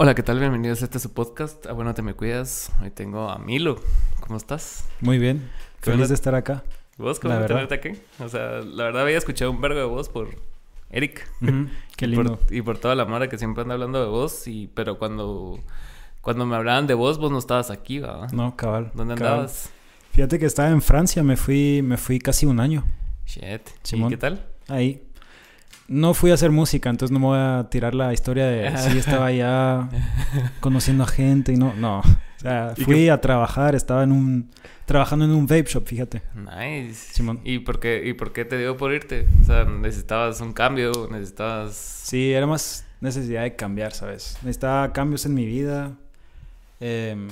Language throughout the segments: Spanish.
Hola, ¿qué tal? Bienvenidos a este su podcast. Ah, bueno, te me cuidas. Hoy tengo a Milo. ¿Cómo estás? Muy bien. ¿Qué Feliz de estar acá. ¿Vos cómo verdad. tenerte aquí? O sea, la verdad había escuchado un vergo de vos por Eric. Qué lindo. Por, y por toda la mara que siempre anda hablando de vos. Y, pero cuando, cuando me hablaban de vos, vos no estabas aquí, ¿va? No, cabal. ¿Dónde cabal. andabas? Fíjate que estaba en Francia, me fui, me fui casi un año Shit. Simón. ¿Y qué tal? ahí. No fui a hacer música, entonces no me voy a tirar la historia de si estaba allá conociendo a gente y no, no. O sea, ¿Y fui a trabajar, estaba en un trabajando en un vape shop, fíjate. Nice. Simón. ¿Y por qué, y por qué te dio por irte? O sea, necesitabas un cambio, necesitabas... Sí, era más necesidad de cambiar, ¿sabes? Necesitaba cambios en mi vida. Em,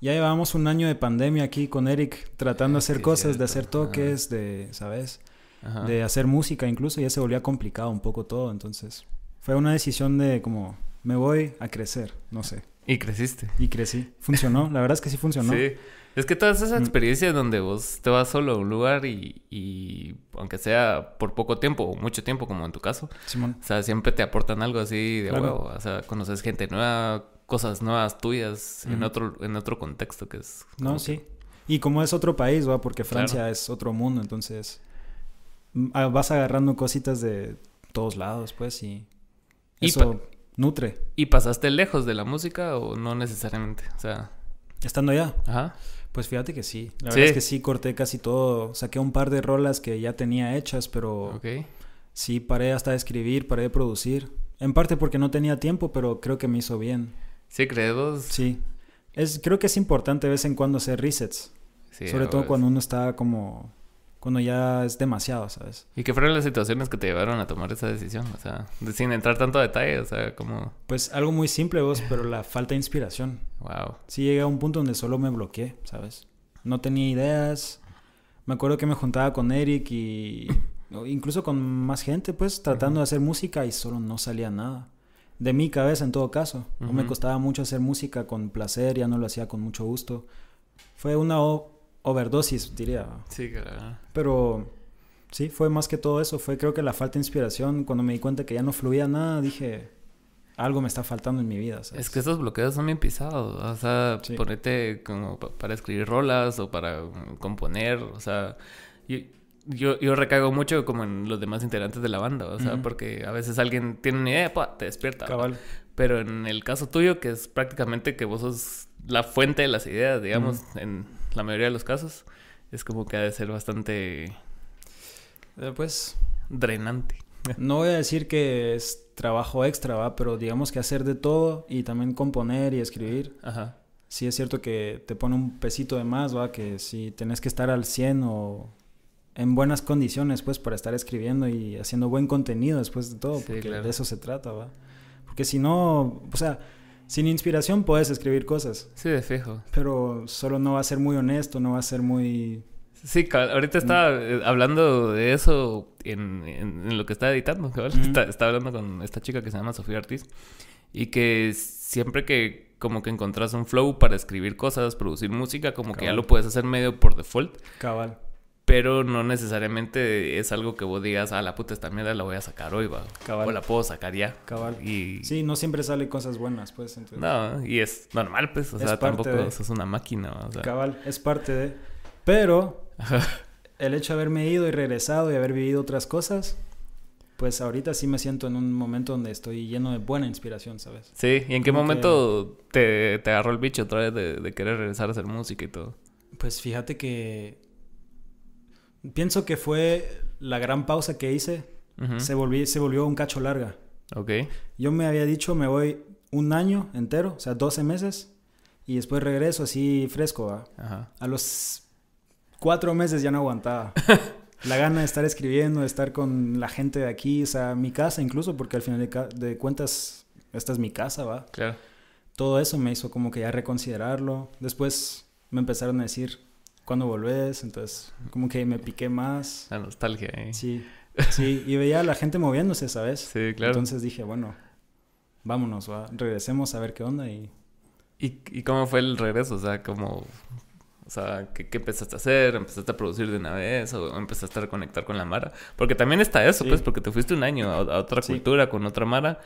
ya llevábamos un año de pandemia aquí con Eric tratando de hacer Sí, cosas, cierto. de hacer toques, de, ¿sabes? Ajá. De hacer música incluso, ya se volvía complicado un poco todo, entonces fue una decisión de como, me voy a crecer, no sé. Y creciste. Y crecí. Funcionó, la verdad es que sí funcionó. Sí. Es que todas esas Mm. experiencias donde vos te vas solo a un lugar y, y aunque sea por poco tiempo o mucho tiempo, como en tu caso, Simón. o sea, siempre te aportan algo así de Claro. huevo. O sea, conoces gente nueva, cosas nuevas tuyas en, otro, en otro contexto que es... No, que- sí. Y como es otro país, ¿va? Porque Claro. Francia es otro mundo, entonces vas agarrando cositas de todos lados, pues, y, Y eso nutre. ¿Y pasaste lejos de la música o no necesariamente? O sea, Estando allá, ajá. pues fíjate que sí. La Sí. verdad es que sí corté casi todo. Saqué un par de rolas que ya tenía hechas, pero Ok. sí paré hasta de escribir, paré de producir. En parte porque no tenía tiempo, pero creo que me hizo bien. Sí, crees. Sí. Es, creo que es importante de vez en cuando hacer resets. Sí, sobre todo cuando uno está como... Cuando ya es demasiado, ¿sabes? ¿Y qué fueron las situaciones que te llevaron a tomar esa decisión? O sea, sin entrar tanto a detalle, o sea, como... Pues algo muy simple vos, pero la falta de inspiración. Wow. Sí llegué a un punto donde solo me bloqueé, ¿sabes? No tenía ideas. Me acuerdo que me juntaba con Eric y incluso con más gente, pues, tratando de hacer música y solo no salía nada. De mi cabeza, en todo caso. No me Ujú. costaba mucho hacer música con placer, ya no lo hacía con mucho gusto. Fue una overdosis, diría. Sí, claro. Pero sí, fue más que todo eso. Fue creo que la falta de inspiración. Cuando me di cuenta que ya no fluía nada, dije, algo me está faltando en mi vida. ¿sabes? Es que esos bloqueos son bien pisados. O sea, Sí. ponerte como pa- para escribir rolas o para componer. O sea, yo, yo, yo recago mucho como en los demás integrantes de la banda. O sea, porque a veces alguien tiene una idea, pa, te despierta. Cabal. Pero en el caso tuyo, que es prácticamente que vos sos la fuente de las ideas, digamos, en la mayoría de los casos, es como que ha de ser bastante Eh, pues drenante. No voy a decir que es trabajo extra, ¿va? Pero digamos que hacer de todo y también componer y escribir. Ajá. Sí es cierto que te pone un pesito de más, ¿va? Que si tenés que estar al 100 o en buenas condiciones, pues, para estar escribiendo y haciendo buen contenido después de todo. Sí, porque claro. de eso se trata, ¿va? Porque si no, o sea, sin inspiración puedes escribir cosas. Sí, de fijo. Pero solo no va a ser muy honesto, no va a ser muy... Sí, ahorita estaba eh, hablando de eso en, en- en lo que estaba editando. Ujú. Está- estaba hablando con esta chica que se llama Sofía Ortiz. Y que siempre que como que encontrás un flow para escribir cosas, producir música, como que ya lo puedes hacer medio por default. Cabal. Pero no necesariamente es algo que vos digas, ah, la puta, esta mierda la voy a sacar hoy, va. Cabal. O la puedo sacar ya. Cabal. Y... Sí, no siempre sale cosas buenas, pues. entonces- No, y es normal, pues. O Es sea, tampoco de- sos una máquina, o sea. Cabal, es parte de... Pero el hecho de haberme ido y regresado y haber vivido otras cosas, pues ahorita sí me siento en un momento donde estoy lleno de buena inspiración, ¿sabes? Sí, ¿y en qué Como que- momento te, te agarró el bicho otra vez de, de querer regresar a hacer música y todo? Pues fíjate que pienso que fue la gran pausa que hice, se, volví, se volvió un cacho larga. Ok. Yo me había dicho me voy un año entero, o sea, 12 meses, y después regreso así fresco, ¿va? Ajá. A los cuatro meses ya no aguantaba. La gana de estar escribiendo, de estar con la gente de aquí, o sea, mi casa incluso, porque al final de cuentas, esta es mi casa, ¿va? Claro. Todo eso me hizo como que ya reconsiderarlo. Después me empezaron a decir, ¿cuándo volvés? Entonces, como que me piqué más. La nostalgia, ¿eh? Sí, Sí, sí, y veía a la gente moviéndose, ¿sabes? claro. Entonces dije, bueno, vámonos, ¿va? regresemos a ver qué onda y... ¿Y, ¿Y cómo fue el regreso? O sea, como... O sea, ¿qué, qué empezaste a hacer? ¿Empezaste a producir de una vez? ¿O empezaste a reconectar con la Mara? Porque también está eso, Sí. pues, porque te fuiste un año a, a otra Sí. cultura, con otra Mara.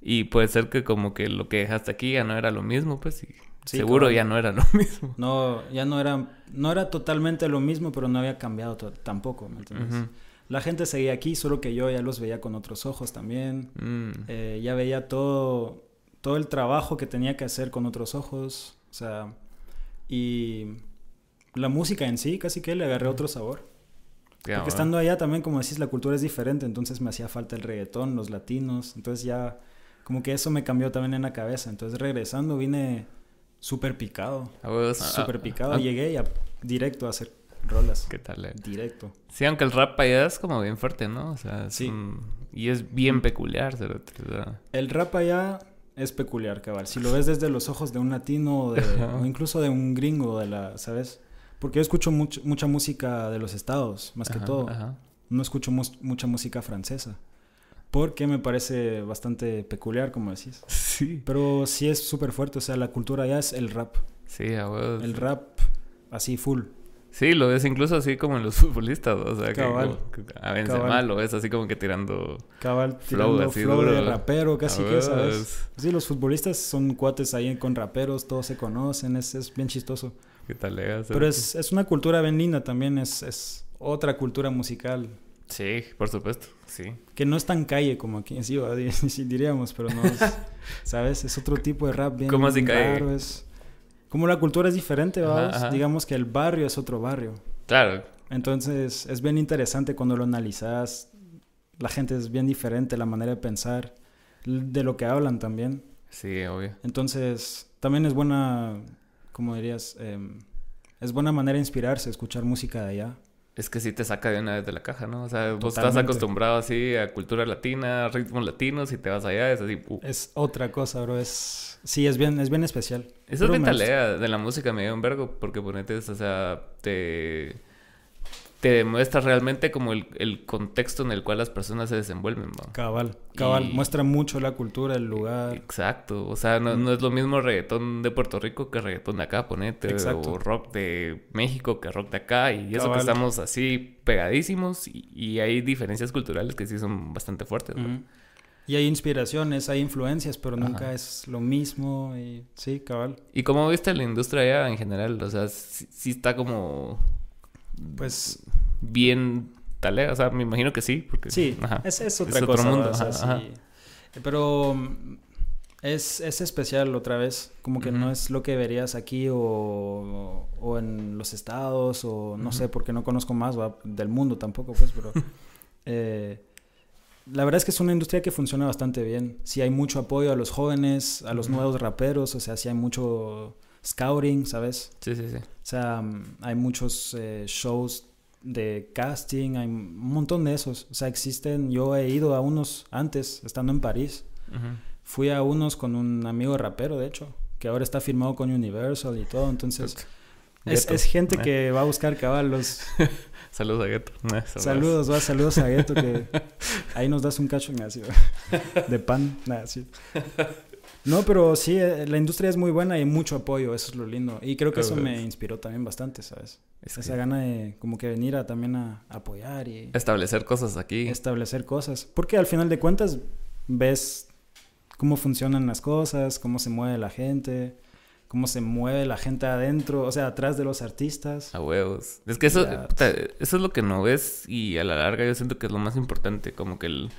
Y puede ser que como que lo que dejaste aquí ya no era lo mismo, pues, y seguro ya no era lo mismo. No, ya no era, no era totalmente lo mismo, pero no había cambiado tampoco, ¿me entiendes? La gente seguía aquí, solo que yo ya los veía con otros ojos también. Mm. Eh, ya veía todo, todo el trabajo que tenía que hacer con otros ojos. O sea, y la música en sí, casi que le agarré otro sabor. Porque estando allá también, como decís, la cultura es diferente, entonces me hacía falta el reggaetón, los latinos, entonces ya como que eso me cambió también en la cabeza. Entonces regresando vine súper picado. Súper ah, picado. Ah. Llegué ya directo a hacer rolas. ¿Qué tal? Eh? Directo. Sí, aunque el rap allá es como bien fuerte, ¿no? O sea, sí. y es bien peculiar. El rap allá es peculiar, cabal. Si lo ves desde los ojos de un latino o, incluso de un gringo, de la, ¿sabes? Porque yo escucho mucha música de los estados, más que todo. No escucho mucha música francesa. Porque me parece bastante peculiar, como decís. Sí. Pero sí es súper fuerte. O sea, la cultura allá es el rap. Sí, a El rap así full. Sí, lo ves incluso así como en los futbolistas, o sea, que, a Benzema lo ves así como que tirando Cabal, tirando flow, así flow de rapero, casi que, ¿sabes? Sí, los futbolistas son cuates ahí con raperos, todos se conocen, es, es bien chistoso. ¿Qué tal, Pero es, es, una cultura bien linda también, es, es otra cultura musical. Sí, por supuesto, sí. Que no es tan calle como aquí, sí, diríamos, pero no es, ¿sabes? Es otro tipo de rap bien ¿Cómo así calle? es como la cultura es diferente, digamos que el barrio es otro barrio. Claro. Entonces es bien interesante cuando lo analizas. La gente es bien diferente, la manera de pensar, de lo que hablan también. Sí, obvio. Entonces también es buena, como dirías, em, es buena manera de inspirarse, escuchar música de allá. Es que sí te saca de una vez de la caja, ¿no? O sea, vos estás acostumbrado así a cultura latina, ritmos latinos y te vas allá, es así. Uh. Es otra cosa, bro. Es... Sí, es bien, es bien especial. Esa es mentalidad de la música me dio un vergo porque ponete, o sea, te te demuestra realmente como el, el, contexto en el cual las personas se desenvuelven. ¿no? Cabal, cabal. Muestra mucho la cultura, el lugar. Exacto. O sea, no, no, es lo mismo reggaetón de Puerto Rico que reggaetón de acá, ponete. Exacto. O rock de México que rock de acá. Y eso que estamos así pegadísimos. Y, hay diferencias culturales que sí son bastante fuertes. ¿no? Y hay inspiraciones, hay influencias, pero nunca es lo mismo. Y sí, cabal. ¿Y cómo viste la industria allá en general? O sea, sí está como pues bien tal, o sea, me imagino que sí, porque sí, Es, otra cosa, otro mundo, pero es, es, especial otra vez, como que no es lo que verías aquí o, o en los estados o no sé, porque no conozco más del mundo tampoco, pues, pero eh, la verdad es que es una industria que funciona bastante bien. Si hay mucho apoyo a los jóvenes, a los nuevos raperos, o sea, si hay mucho scouting, ¿sabes? Sí, sí, sí. O sea, mm, hay muchos eh, shows de casting, hay un montón de esos. O sea, existen, yo he ido a unos antes, estando en París. Fui a unos con un amigo rapero, de hecho, que ahora está firmado con Universal y todo. Entonces, es, gente eh. que va a buscar caballos. saludos a Gueto. saludos, va, saludos a Gueto, que ahí nos das un cacho de pan. Nada, sí. No, pero sí, eh, la industria es muy buena y hay mucho apoyo, eso es lo lindo. Y creo que eso me inspiró también bastante, ¿sabes? Esa gana de como que venir a también a, apoyar y... Establecer cosas aquí. Establecer cosas. Porque al final de cuentas ves cómo funcionan las cosas, cómo se mueve la gente, cómo se mueve la gente adentro, o sea, atrás de los artistas. A huevos. Es que eso, eso es lo que no ves y a la larga yo siento que es lo más importante, como que el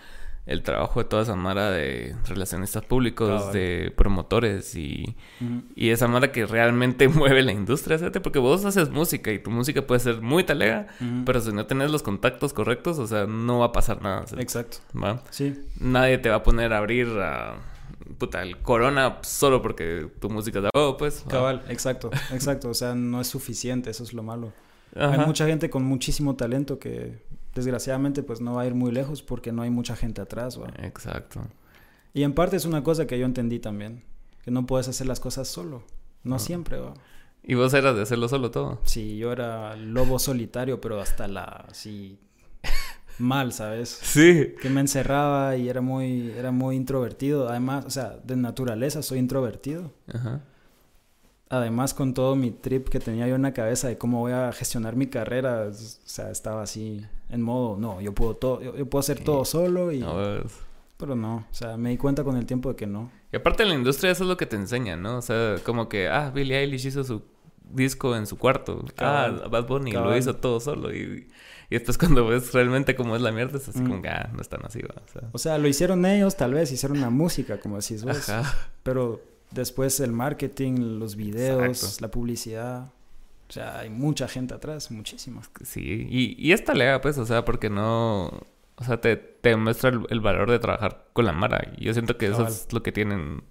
el trabajo de toda esa mara de relacionistas públicos, de promotores y, y, esa mara que realmente mueve la industria, ¿sabes? Porque vos haces música y tu música puede ser muy talega, pero si no tenés los contactos correctos, o sea, no va a pasar nada. Exacto. ¿Va? Sí. Nadie te va a poner a abrir a puta, el corona solo porque tu música es de oh, pues. Cabal, exacto, exacto. O sea, no es suficiente, eso es lo malo. Hay mucha gente con muchísimo talento que desgraciadamente pues no va a ir muy lejos porque no hay mucha gente atrás. Exacto. Y en parte es una cosa que yo entendí también, que no puedes hacer las cosas solo, no siempre. ¿va? ¿Y vos eras de hacerlo solo todo? Sí, yo era lobo solitario, pero hasta la así mal, ¿sabes? Sí. Que me encerraba y era muy era muy introvertido, además, o sea, de naturaleza soy introvertido. Ajá. Además, con todo mi trip que tenía yo en la cabeza de cómo voy a gestionar mi carrera, o sea, estaba así en modo, no, yo puedo todo, yo, puedo hacer todo solo y Pero no, o sea, me di cuenta con el tiempo de que no. Y aparte en la industria eso es lo que te enseñan, ¿no? O sea, como que, ah, Billie Eilish hizo su disco en su cuarto. ah, Bad Bunny lo hizo todo solo. Y, y, después cuando ves realmente cómo es la mierda, es así como mm. ah, no están así, O sea. o sea, lo hicieron ellos, tal vez, hicieron una música, como decís vos. Ajá. Pero después el marketing, los videos, la publicidad. O sea, hay mucha gente atrás, muchísima. Sí, y, y esta lega, pues, o sea, porque no o sea, te, te muestra el, valor de trabajar con la Mara. Y yo siento que eso es lo que tienen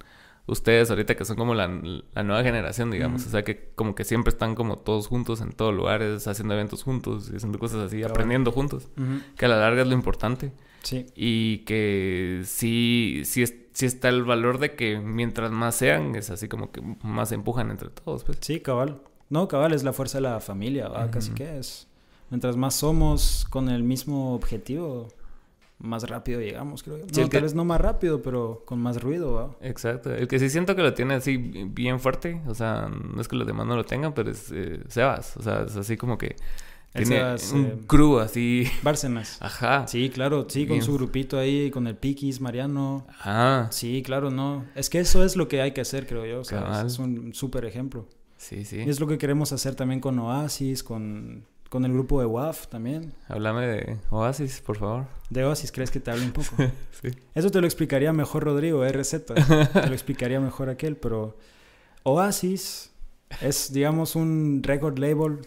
ustedes ahorita, que son como la, nueva generación, digamos. O sea, que como que siempre están como todos juntos en todos lugares, haciendo eventos juntos y haciendo cosas así, aprendiendo juntos. Que a la larga es lo importante. Sí. Y que sí, sí, sí está el valor de que mientras más sean, es así como que más se empujan entre todos. Pues. Sí, cabal. No, cabal, es la fuerza de la familia, casi que es. Mientras más somos con el mismo objetivo, más rápido llegamos, creo. No, tal vez no más rápido, pero con más ruido, Exacto. El que sí siento que lo tiene así bien fuerte, o sea, no es que los demás no lo tengan, pero es eh, Sebas. O sea, es así como que tiene un eh, crew así. Bárcenas. Ajá. Sí, claro, sí, con su grupito ahí, con el Piquis, Mariano. Ajá. Sí, claro, no. Es que eso es lo que hay que hacer, creo yo. O sea, es un súper ejemplo. Sí, sí. Y es lo que queremos hacer también con Oasis, con con el grupo de WAF también. Háblame de Oasis, por favor. De Oasis, ¿crees que te hable un poco? sí. Eso te lo explicaría mejor Rodrigo, RZ. te lo explicaría mejor aquel, pero Oasis es, digamos, un record label.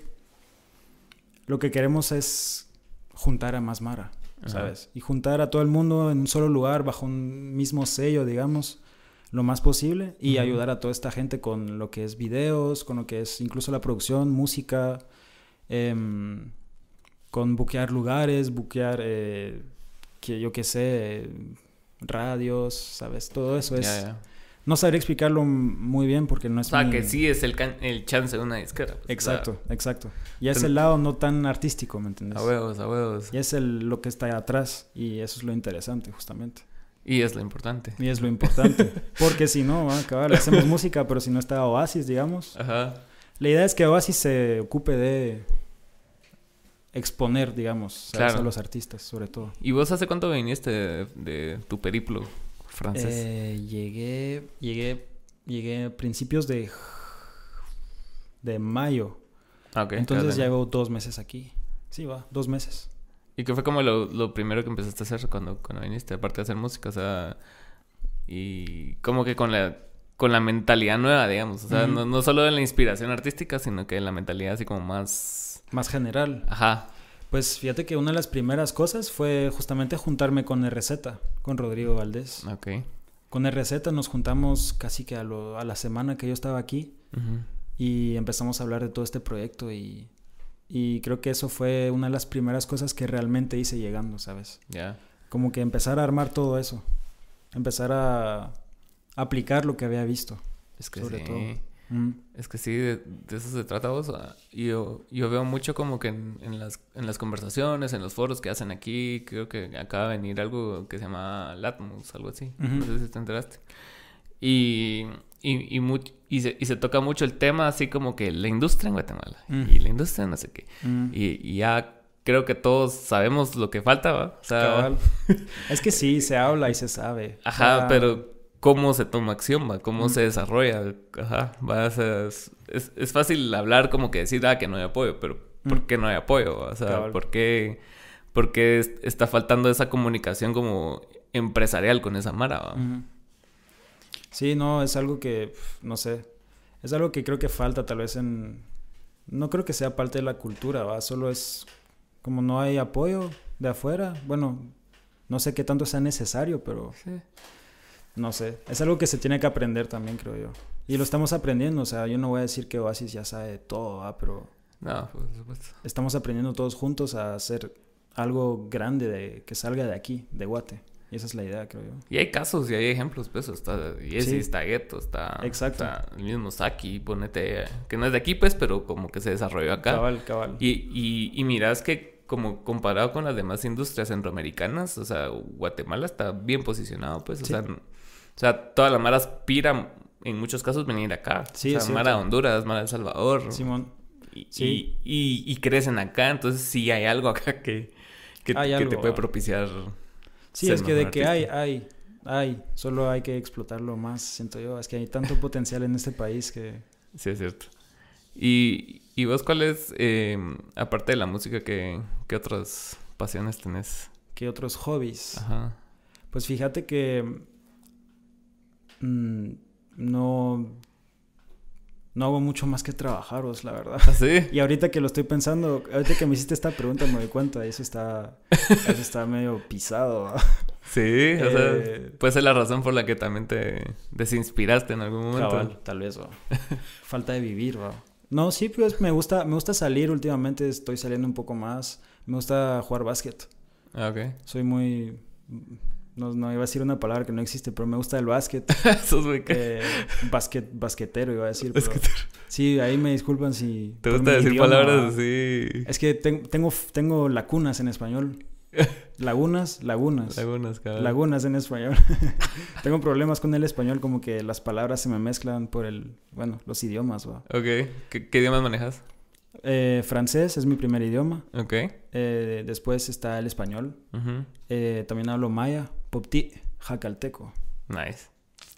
Lo que queremos es juntar a más Mara, ¿sabes? Y juntar a todo el mundo en un solo lugar, bajo un mismo sello, digamos, lo más posible. Y ayudar a toda esta gente con lo que es videos, con lo que es incluso la producción, música Em, con buquear lugares, buquear, eh, que yo qué sé, radios, ¿sabes? Todo eso es... No sabré explicarlo muy bien porque no es... O sea, que sí es el, el chance de una disquera. Pues, exacto, exacto. Y es el lado no tan artístico, ¿me entiendes? A huevos, a huevos. Y es el, lo que está atrás y eso es lo interesante, justamente. Y es lo importante. Y es lo importante. porque si no, a acabar, hacemos música, pero si no está Oasis, digamos. Ajá. La idea es que Oasis se ocupe de exponer, digamos, a los artistas, sobre todo. ¿Y vos hace cuánto viniste de, tu periplo francés? Eh, llegué, llegué, llegué a principios de, de mayo. Ah, okay, Entonces llevo dos meses aquí. Sí, va, dos meses. ¿Y qué fue como lo, primero que empezaste a hacer cuando, cuando viniste, aparte de hacer música? O sea, y como que con la con la mentalidad nueva, digamos. O sea, no, no, solo de la inspiración artística, sino que la mentalidad así como más... Más general. Ajá. Pues fíjate que una de las primeras cosas fue justamente juntarme con RZ, con Rodrigo Valdés. Ok. Con RZ nos juntamos casi que a, lo, a la semana que yo estaba aquí y empezamos a hablar de todo este proyecto y, y, creo que eso fue una de las primeras cosas que realmente hice llegando, ¿sabes? Ya. Como que empezar a armar todo eso. Empezar a aplicar lo que había visto. Es que sobre todo. Mm. Es que sí, de, eso se trata vos. Yo, yo veo mucho como que en, las, en las conversaciones, en los foros que hacen aquí, creo que acaba de venir algo que se llama Latmus, algo así. No sé si te enteraste. Y, y, y, y, se, y, se, toca mucho el tema así como que la industria en Guatemala mm. y la industria no sé qué. Mm. Y, ya creo que todos sabemos lo que falta, ¿va? O sea, es que sí, se habla y se sabe. Ajá, pero cómo se toma acción, ¿va? cómo se desarrolla. Ajá, va a ser, es, es, fácil hablar como que decir, ah, que no hay apoyo, pero ¿por qué no hay apoyo? O sea, ¿por qué, ¿por qué, está faltando esa comunicación como empresarial con esa Mara? ¿va? Sí, no, es algo que, no sé, es algo que creo que falta tal vez en... No creo que sea parte de la cultura, ¿va? Solo es como no hay apoyo de afuera. Bueno, no sé qué tanto sea necesario, pero... Sí no sé, es algo que se tiene que aprender también, creo yo. Y lo estamos aprendiendo, o sea, yo no voy a decir que Oasis ya sabe todo, pero... No, por supuesto. Estamos aprendiendo todos juntos a hacer algo grande de, que salga de aquí, de Guate. Y esa es la idea, creo yo. Y hay casos y hay ejemplos, pues. Está Jesse, está Gueto, está... Exacto. el mismo Saki, ponete... Que no es de aquí, pues, pero como que se desarrolló acá. Cabal, cabal. Y, y, y miras que como comparado con las demás industrias centroamericanas, o sea, Guatemala está bien posicionado, pues. O sea o sea, todas las maras aspiran en muchos casos venir acá. Sí, o sea, Mara de Honduras, Mara de El Salvador. Simón. Y, sí. y, y, crecen acá, entonces sí hay algo acá que, que, te puede propiciar. Sí, es que de que hay, hay, hay. Solo hay que explotarlo más, siento yo. Es que hay tanto potencial en este país que... Sí, es cierto. ¿Y, y vos cuál es, eh, aparte de la música, qué, qué otras pasiones tenés? ¿Qué otros hobbies? Ajá. Pues fíjate que... Mm, no no hago mucho más que trabajaros, la verdad. ¿Ah, sí? Y ahorita que lo estoy pensando, ahorita que me hiciste esta pregunta me doy cuenta, eso está, eso está medio pisado. Sí, o sea, eh, puede ser la razón por la que también te desinspiraste en algún momento. tal vez, ¿va? Falta de vivir, ¿va? No, sí, pues me gusta, me gusta salir últimamente, estoy saliendo un poco más. Me gusta jugar básquet. Ah, ok. Soy muy no, no, iba a decir una palabra que no existe, pero me gusta el básquet. Sos eh, basquet, basquetero iba a decir. Basquetero. Sí, ahí me disculpan si... ¿Te gusta decir palabras así? Es que tengo, tengo lacunas en español. Lagunas, lagunas. Lagunas, claro. Lagunas en español. tengo problemas con el español, como que las palabras se me mezclan por el... Bueno, los idiomas, va. Ok. ¿Qué, qué idiomas manejas? Eh, francés es mi primer idioma. Ok. Eh, después está el español. Eh, también hablo maya, popti, jacalteco. Nice.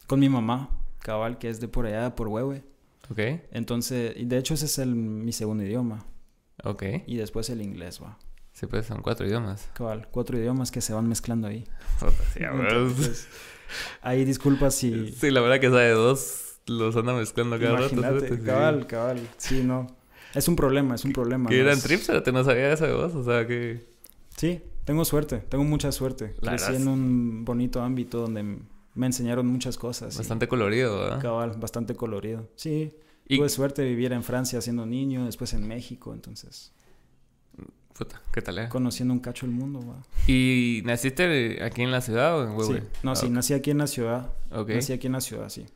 Con mi mamá, cabal, que es de por allá, por Huehue. Ok. Entonces, y de hecho ese es el, mi segundo idioma. Ok. Y después el inglés, va. Sí, pues son cuatro idiomas. Cabal, cuatro idiomas que se van mezclando ahí. sí, Entonces, ahí disculpas si... Sí, la verdad que sabe dos los anda mezclando cada rato. Cabal, cabal. Sí, no. Es un problema, es un problema. ¿Que eran trips? ¿Te no sabía eso de vos? O sea, que... Sí, tengo suerte. Tengo mucha suerte. Crecí en un bonito ámbito donde me enseñaron muchas cosas. Bastante colorido, ¿verdad? Cabal, bastante colorido. Sí. Tuve suerte de vivir en Francia siendo niño, después en México, entonces... Puta, ¿qué tal, eh? Conociendo un cacho el mundo, va. ¿Y naciste aquí en la ciudad o en Huehue? Sí. No, sí, ah, nací aquí en la ciudad. Ok. Nací aquí en la ciudad, sí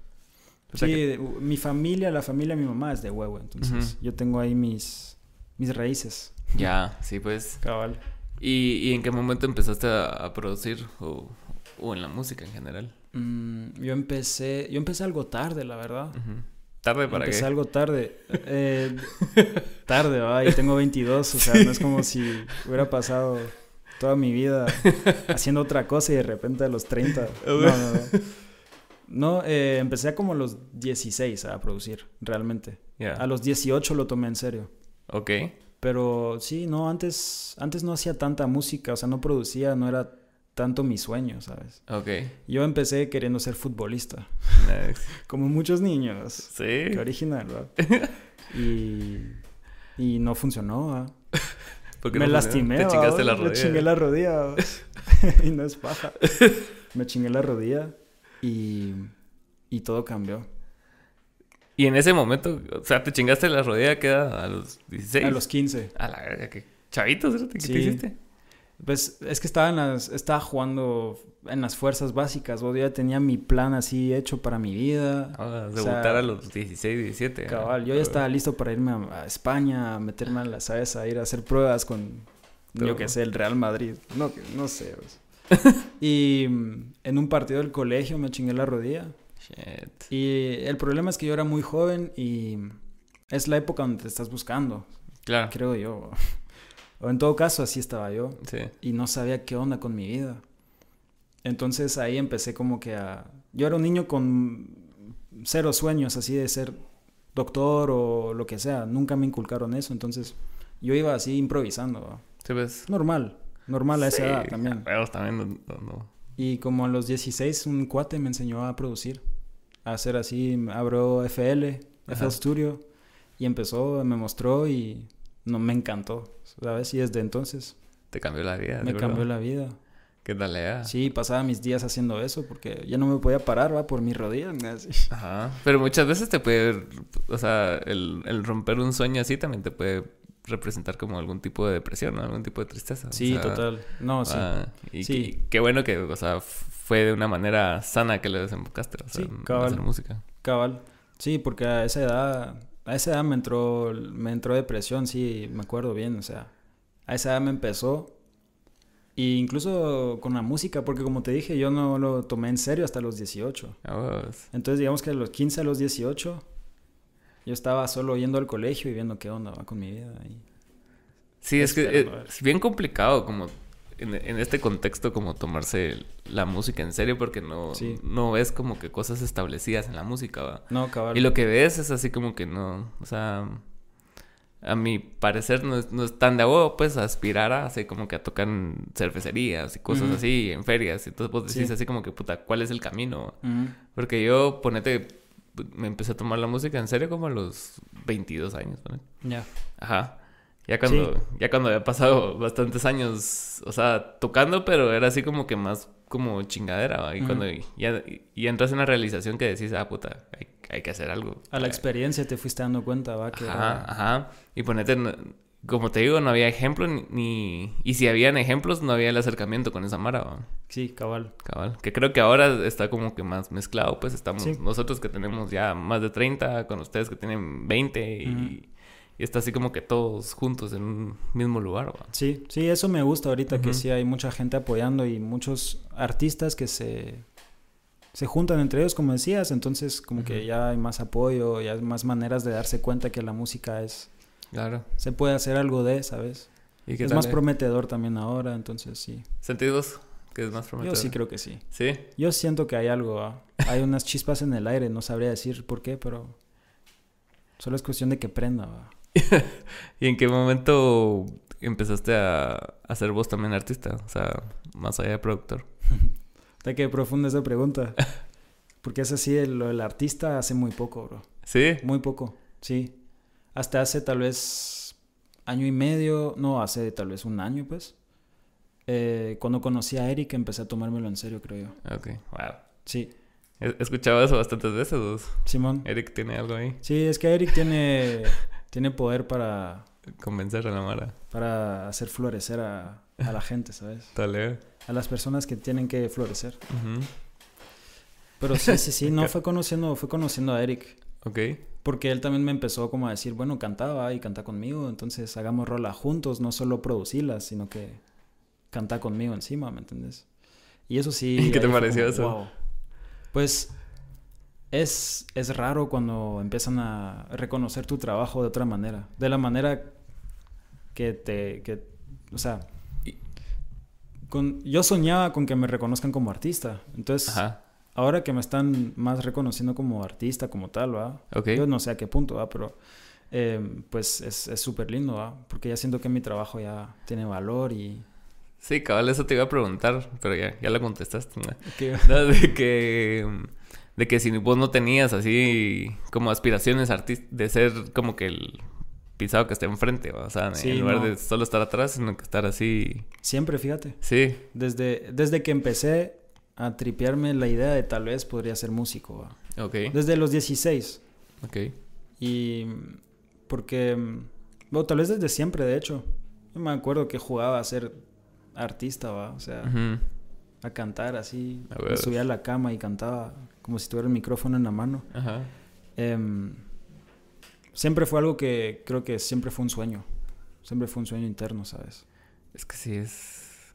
sí, mi familia, la familia de mi mamá es de huevo, entonces yo tengo ahí mis, mis raíces. Ya, sí, pues. Cabal. ¿Y, ¿Y, en qué momento empezaste a, producir o, o, en la música en general? Mm, yo empecé, yo empecé algo tarde, la verdad. ¿Tarde para empecé qué? algo tarde. Eh, tarde, va, y tengo 22, o sea, no es como si hubiera pasado toda mi vida haciendo otra cosa y de repente a los 30. No, no, no. No, eh, empecé como a los 16 a producir, realmente. A los 18 lo tomé en serio. Ok. Pero sí, no, antes, antes no hacía tanta música, o sea, no producía, no era tanto mi sueño, ¿sabes? Ok. Yo empecé queriendo ser futbolista. como muchos niños. Sí. Qué original, ¿verdad? y, y no funcionó, Me lastimé, Te chingaste la rodilla. Me chingué la rodilla, y no es paja. Me chingué la rodilla y, y todo cambió. Y en ese momento, o sea, te chingaste la rodilla, queda a los 16. A los 15. A la verga, que chavitos, ¿qué te hiciste? Pues es que estaba, en las, estaba jugando en las fuerzas básicas, o ya tenía mi plan así hecho para mi vida. Ah, debutar a los 16, 17. Cabal, yo ya estaba listo para irme a, España, a meterme a la ¿sabes? a ir a hacer pruebas con, yo que sé, el Real Madrid. No, no sé, pues. y mm, en un partido del colegio me chingué la rodilla. Y el problema es que yo era muy joven y es la época donde te estás buscando. Claro. Creo yo. O en todo caso, así estaba yo. Y no sabía qué onda con mi vida. Entonces ahí empecé como que a... Yo era un niño con cero sueños así de ser doctor o lo que sea. Nunca me inculcaron eso. Entonces yo iba así improvisando. ¿Sí ves? Normal. Normal a esa edad también. también Y como a los 16 un cuate me enseñó a producir. A hacer así, abrió FL, FL Studio. Y empezó, me mostró y no, me encantó. ¿Sabes? Y desde entonces... Te cambió la vida. Me cambió la vida. ¿Qué tal eh? Sí, pasaba mis días haciendo eso porque ya no me podía parar, va, por mis rodillas. Ajá. Pero muchas veces te puede, o sea, el, el romper un sueño así también te puede representar como algún tipo de depresión, ¿no? algún tipo de tristeza. Sí, total. No, sí. Ah, y sí. qué bueno que, o sea, fue de una manera sana que le desembocaste, o sea, sí, cabal. hacer música. Cabal. Sí, porque a esa edad, a esa edad me entró, me entró depresión, sí, me acuerdo bien, o sea, a esa edad me empezó. Y incluso con la música, porque como te dije, yo no lo tomé en serio hasta los 18. Entonces, digamos que de los 15 a los 18 yo estaba solo yendo al colegio y viendo qué onda va con mi vida. Sí, es que es bien complicado como en, este contexto como tomarse la música en serio porque no, no ves como que cosas establecidas en la música, ¿va? No, cabal. Y lo que ves es así como que no, o sea, a mi parecer no es, no es tan de huevo, pues, aspirar a así como que a tocar en cervecerías y cosas así, en ferias. Entonces vos decís así como que, puta, ¿cuál es el camino? Porque yo, ponete, me empecé a tomar la música en serio como a los 22 años, ¿no? Ya. Ajá. Ya cuando, ya cuando había pasado bastantes años, o sea, tocando, pero era así como que más como chingadera, Y cuando ya, y entras en la realización que decís, ah, puta, hay, que hacer algo. A la experiencia te fuiste dando cuenta, va, que... Ajá, ajá. Y ponete, como te digo, no había ejemplos ni, Y si habían ejemplos, no había el acercamiento con esa mara, ¿va? Sí, cabal. Cabal. Que creo que ahora está como que más mezclado, pues estamos nosotros que tenemos ya más de 30, con ustedes que tienen 20 y y está así como que todos juntos en un mismo lugar. Sí, sí, eso me gusta ahorita, que sí hay mucha gente apoyando y muchos artistas que se, se juntan entre ellos, como decías, entonces como que ya hay más apoyo, ya hay más maneras de darse cuenta que la música es... Claro. Se puede hacer algo de, ¿sabes? ¿Y es más prometedor también ahora, entonces sí. ¿Sentidos? que es más prometedor? Yo sí creo que sí. ¿Sí? Yo siento que hay algo, hay unas chispas en el aire, no sabría decir por qué, pero solo es cuestión de que prenda. ¿Y en qué momento empezaste a, a ser vos también artista? O sea, más allá de productor. Está que profunda esa pregunta. Porque es así, lo del artista hace muy poco, bro. ¿Sí? Muy poco, sí. Hasta hace tal vez año y medio, no, hace tal vez un año, pues. Eh, cuando conocí a Eric empecé a tomármelo en serio, creo yo. Ok, wow. Sí. He escuchado eso bastantes veces. Simón. Eric tiene algo ahí. Sí, es que Eric tiene tiene poder para... Convencer a la Mara. Para hacer florecer a, a la gente, ¿sabes? Dale. A las personas que tienen que florecer. Pero sí, sí, sí, no fue conociendo, fue conociendo a Eric. Ok. Porque él también me empezó como a decir, bueno, cantaba y canta conmigo, entonces hagamos rola juntos, no solo producirlas, sino que canta conmigo encima, ¿me entiendes? Y eso sí... ¿Qué te pareció eso? Pues es, es raro cuando empiezan a reconocer tu trabajo de otra manera. De la manera que te... Que, o sea, con, yo soñaba con que me reconozcan como artista. Entonces, ahora que me están más reconociendo como artista, como tal, ¿va? Yo no sé a qué punto, ¿va? Pero em, pues es súper lindo, ¿va? Porque ya siento que mi trabajo ya tiene valor y... Sí, cabal, eso te iba a preguntar, pero ya, ya lo contestaste, ¿no? de que de que si vos no tenías así como aspiraciones de ser como que el pisado que esté enfrente, o sea, en lugar de solo estar atrás, sino que estar así. Siempre, fíjate. Sí. Desde, desde que empecé a tripearme la idea de tal vez podría ser músico. Ok. Desde los 16. Ok. Y porque, bueno, tal vez desde siempre, de hecho. Yo me acuerdo que jugaba a ser artista, ¿va? O sea, a cantar así. Me subía a la cama y cantaba como si tuviera el micrófono en la mano. Ajá. Em, siempre fue algo que creo que siempre fue un sueño. Siempre fue un sueño interno, ¿sabes? Es que sí es.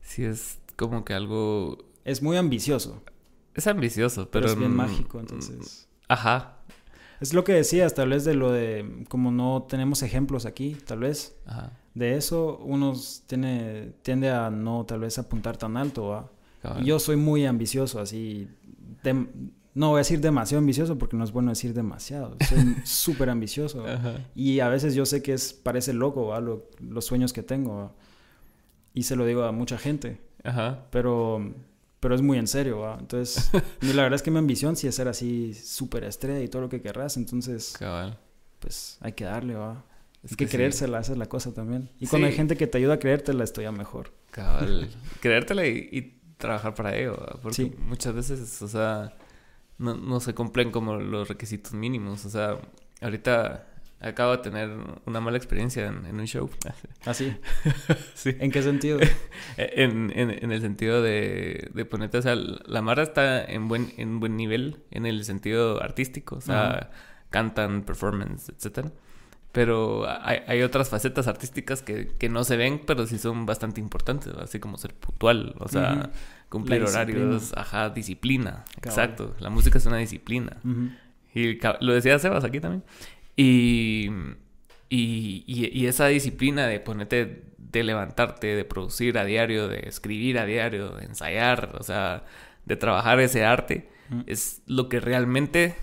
Sí es como que algo. Es muy ambicioso. Es ambicioso, pero. es bien mágico, entonces. Ajá. Es lo que decías, tal vez de lo de. Como no tenemos ejemplos aquí, tal vez. Ajá. De eso uno tiene, tiende a no tal vez apuntar tan alto, yo soy muy ambicioso, así no voy a decir demasiado ambicioso porque no es bueno decir demasiado. Soy súper ambicioso. Y a veces yo sé que es, parece loco los sueños que tengo. Y se lo digo a mucha gente. Pero, pero es muy en serio. Entonces, la verdad es que mi ambición sí es ser así súper estrella y todo lo que querrás. Entonces, pues hay que darle. ¿va? Es que, creérsela, esa es la cosa también. Y cuando hay gente que te ayuda a creértela, estoy ya mejor. Cabal. creértela y trabajar para ello, porque muchas veces, o sea, no, no se cumplen como los requisitos mínimos, o sea, ahorita acabo de tener una mala experiencia en, un show. ¿Ah, sí? sí. ¿En qué sentido? en, en, en, el sentido de, de ponerte, o sea, la Mara está en buen, en buen nivel en el sentido artístico, o sea, cantan, performance, etcétera. Pero hay, hay, otras facetas artísticas que, que, no se ven, pero sí son bastante importantes, así como ser puntual, o sea, cumplir horarios, ajá, disciplina, exacto. La música es una disciplina. Y lo decía Sebas aquí también. Y, y, y, esa disciplina de ponerte de levantarte, de producir a diario, de escribir a diario, de ensayar, o sea, de trabajar ese arte, es lo que realmente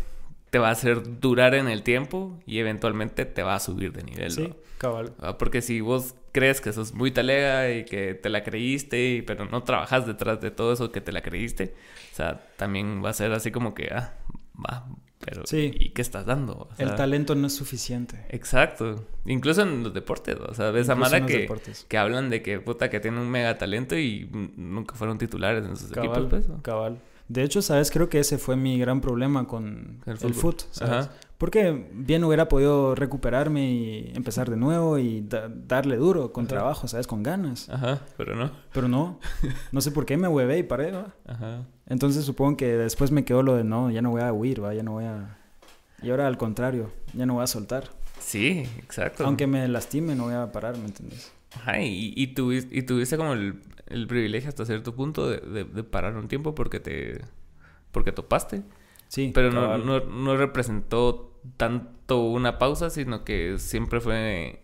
te va a hacer durar en el tiempo y eventualmente te va a subir de nivel. Sí, cabal. Ah, porque si vos crees que sos muy talega y que te la creíste, pero no trabajas detrás de todo eso que te la creíste, o sea, también va a ser así como que, ah, va, pero ¿y qué estás dando? el talento no es suficiente. Exacto. Incluso en los deportes, o sea, ves a Mara que, que hablan de que puta que tiene un mega talento y nunca fueron titulares en sus equipos, pues. Cabal. De hecho, ¿sabes? Creo que ese fue mi gran problema con el, fútbol, ¿sabes? Porque bien hubiera podido recuperarme y empezar de nuevo y darle duro, con trabajo, ¿sabes? Con ganas. Ajá, pero no. Pero no. No sé por qué me huevé y paré, ¿va? Ajá. Entonces supongo que después me quedó lo de no, ya no voy a huir, ¿va? Ya no voy a... Y ahora al contrario, ya no voy a soltar. Sí, exacto. Aunque me lastime, no voy a parar, ¿me entiendes? Ajá, y, y, tuviste, y tuviste como el, el, privilegio hasta cierto punto de, de, parar un tiempo porque te... porque topaste. Sí. Pero no, no, no, representó tanto una pausa, sino que siempre fue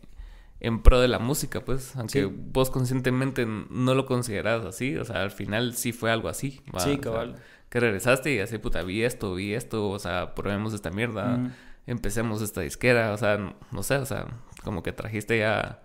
en pro de la música, pues, aunque vos conscientemente no lo considerabas así, o sea, al final sí fue algo así. Sí, cabal. que regresaste y así, puta, vi esto, vi esto, o sea, probemos esta mierda, empecemos esta disquera, o sea, no sé, o sea, como que trajiste ya...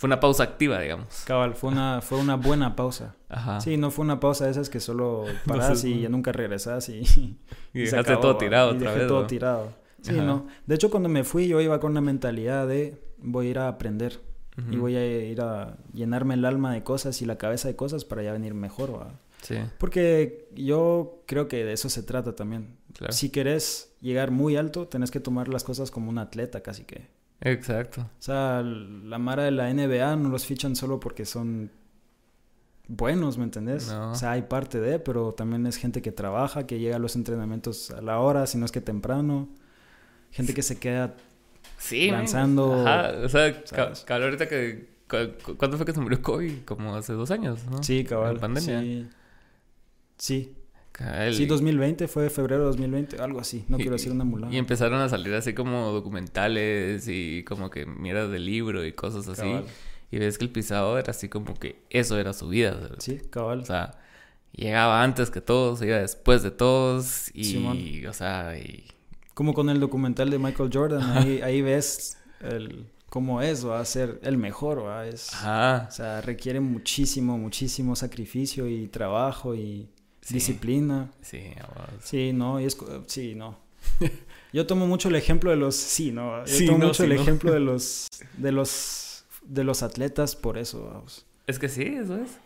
Fue una pausa activa, digamos. Cabal, fue una, fue una buena pausa. Ajá. Sí, no fue una pausa de esas que solo paras y ya nunca regresas y... y, dejaste todo tirado otra vez. todo tirado. Sí, no. De hecho, cuando me fui, yo iba con la mentalidad de voy a ir a aprender. Y voy a ir a llenarme el alma de cosas y la cabeza de cosas para ya venir mejor. Sí. Porque yo creo que de eso se trata también. Si querés llegar muy alto, tenés que tomar las cosas como un atleta casi que. Exacto. O sea, la Mara de la NBA no los fichan solo porque son buenos, ¿me entendés? O sea, hay parte de, pero también es gente que trabaja, que llega a los entrenamientos a la hora, si no es que temprano gente que se queda sí, lanzando. Ajá, o sea, cabal, ahorita que. ¿Cuándo fue que se murió Kobe? Como hace dos años, ¿no? Sí, cabal. En pandemia. Sí. Sí. Sí, 2020, fue febrero de 2020, algo así, no quiero decir una mulada. Y empezaron a salir así como documentales y como que mierdas de libro y cosas así. Y ves que el pisado era así como que eso era su vida. Sí, cabal. O sea, llegaba antes que todos, iba después de todos y, o sea, y como con el documental de Michael Jordan, ahí, ves el, cómo es, va a ser el mejor, va es, o sea, requiere muchísimo, muchísimo sacrificio y trabajo y disciplina. Sí, sí, no, y es, sí, no. Yo tomo mucho el ejemplo de los, sí, no, yo tomo mucho el ejemplo de los, de los, de los atletas por eso, vamos. Es que sí, eso es.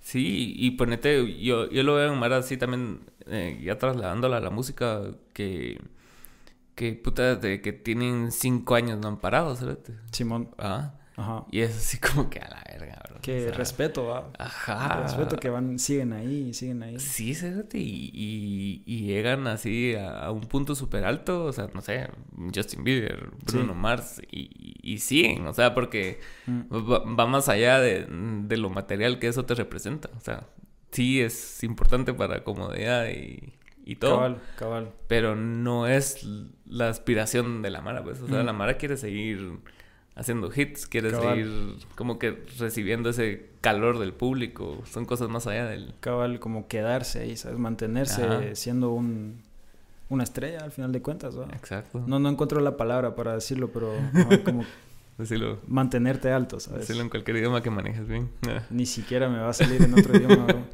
Sí, y ponete, yo, yo lo veo en Mara así también, eh, ya trasladándola a la música, que que puta de que tienen cinco años no han parado, ¿sabes? Simón. Ah. Ajá. Y es así como que a la verga, bro. Que respeto, ¿va? Ajá. respeto que van, siguen ahí, siguen ahí. Sí, ¿sabes? Y, y, llegan así a, un punto súper alto, o sea, no sé, Justin Bieber, Bruno Mars, y, y, siguen, o sea, porque mm. va, más allá de, de lo material que eso te representa, o sea, sí es importante para comodidad y y todo. Cabal, cabal. Pero no es la aspiración de la Mara, pues. O sea, la Mara quiere seguir haciendo hits, quiere seguir como que recibiendo ese calor del público. Son cosas más allá del... Cabal, como quedarse ahí, ¿sabes? Mantenerse siendo un, una estrella al final de cuentas, ¿no? Exacto. No, no encuentro la palabra para decirlo, pero como... Decirlo. Mantenerte alto, ¿sabes? Decirlo en cualquier idioma que manejes bien. Ni siquiera me va a salir en otro idioma, bro.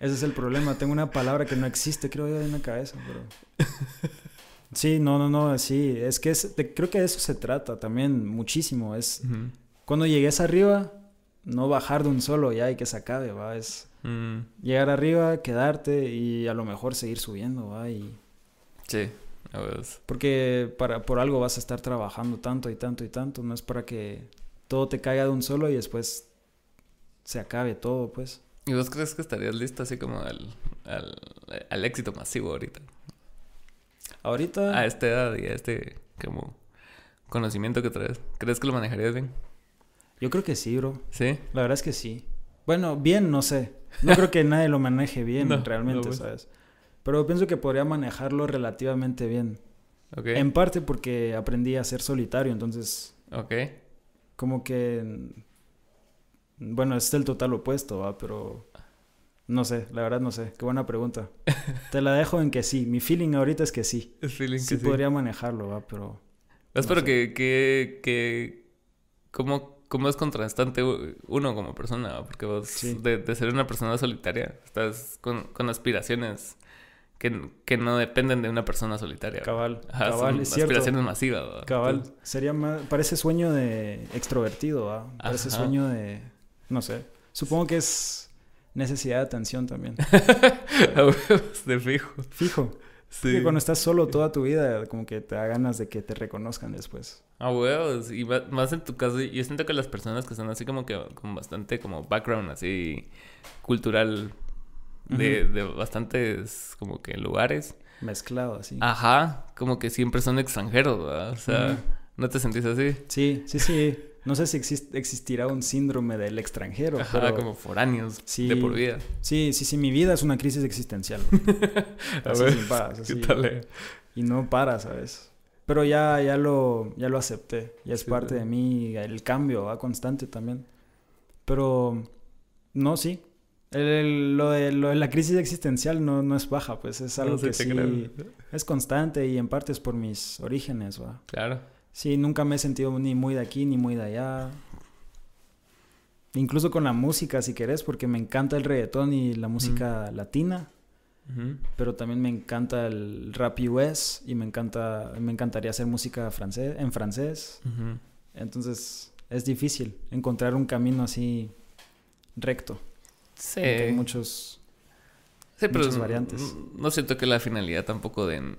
Ese es el problema. Tengo una palabra que no existe, creo yo, en la cabeza, pero... Sí, no, no, no, sí. Es que es, creo que de eso se trata también muchísimo. Es cuando llegues arriba, no bajar de un solo ya y que se acabe, va. Es mm. llegar arriba, quedarte y a lo mejor seguir subiendo, va. Y... Sí, a Porque para, por algo vas a estar trabajando tanto y tanto y tanto. No es para que todo te caiga de un solo y después se acabe todo, pues. ¿Y vos crees que estarías listo así como al, al, éxito masivo ahorita? Ahorita. A esta edad y a este como conocimiento que traes. ¿Crees que lo manejarías bien? Yo creo que sí, bro. ¿Sí? La verdad es que sí. Bueno, bien, no sé. No creo que nadie lo maneje bien realmente, pues. ¿sabes? Pero pienso que podría manejarlo relativamente bien. Okay. En parte porque aprendí a ser solitario, entonces. Ok. Como que Bueno, es el total opuesto, ¿va? Pero no sé, la verdad no sé. Qué buena pregunta. Te la dejo en que sí. Mi feeling ahorita es que sí. feeling sí, podría manejarlo, ¿va? Pero... Espero que, que, que... ¿Cómo, ¿Cómo es contrastante uno como persona? Porque vos, de, ser una persona solitaria, estás con, con aspiraciones que, que, no dependen de una persona solitaria. Cabal, cabal, es cierto. aspiraciones masivas. Cabal, sería más... Parece sueño de extrovertido, ¿va? Parece sueño de... No sé. Supongo que es necesidad de atención también. de fijo. Fijo. Sí. Cuando estás solo toda tu vida, como que te da ganas de que te reconozcan después. Ah, huevos. Y más en tu caso, yo siento que las personas que son así como que con bastante como background así cultural de, de bastantes como que lugares. Mezclado así. Ajá, como que siempre son extranjeros, ¿verdad? O sea, ¿no te sentís así? Sí, sí, sí. No sé si existirá un síndrome del extranjero. Ajá, como foráneos de por vida. Sí, sí, sí. Mi vida es una crisis existencial. A ver, ¿qué tal, eh? Y no para, ¿sabes? Pero ya, ya, lo, ya lo acepté. Ya es parte de mí. El cambio va constante también. Pero, no, sí. lo, de, lo, de, la crisis existencial no, no es baja, pues es algo que sí es constante y en parte es por mis orígenes, ¿va? Claro. Sí, nunca me he sentido ni muy de aquí ni muy de allá. Incluso con la música, si querés, porque me encanta el reggaetón y la música latina. Pero también me encanta el rap US y me encanta me encantaría hacer música francés, en francés. Entonces es difícil encontrar un camino así recto. Sí. Hay muchos, sí, pero muchas variantes. No siento que la finalidad tampoco de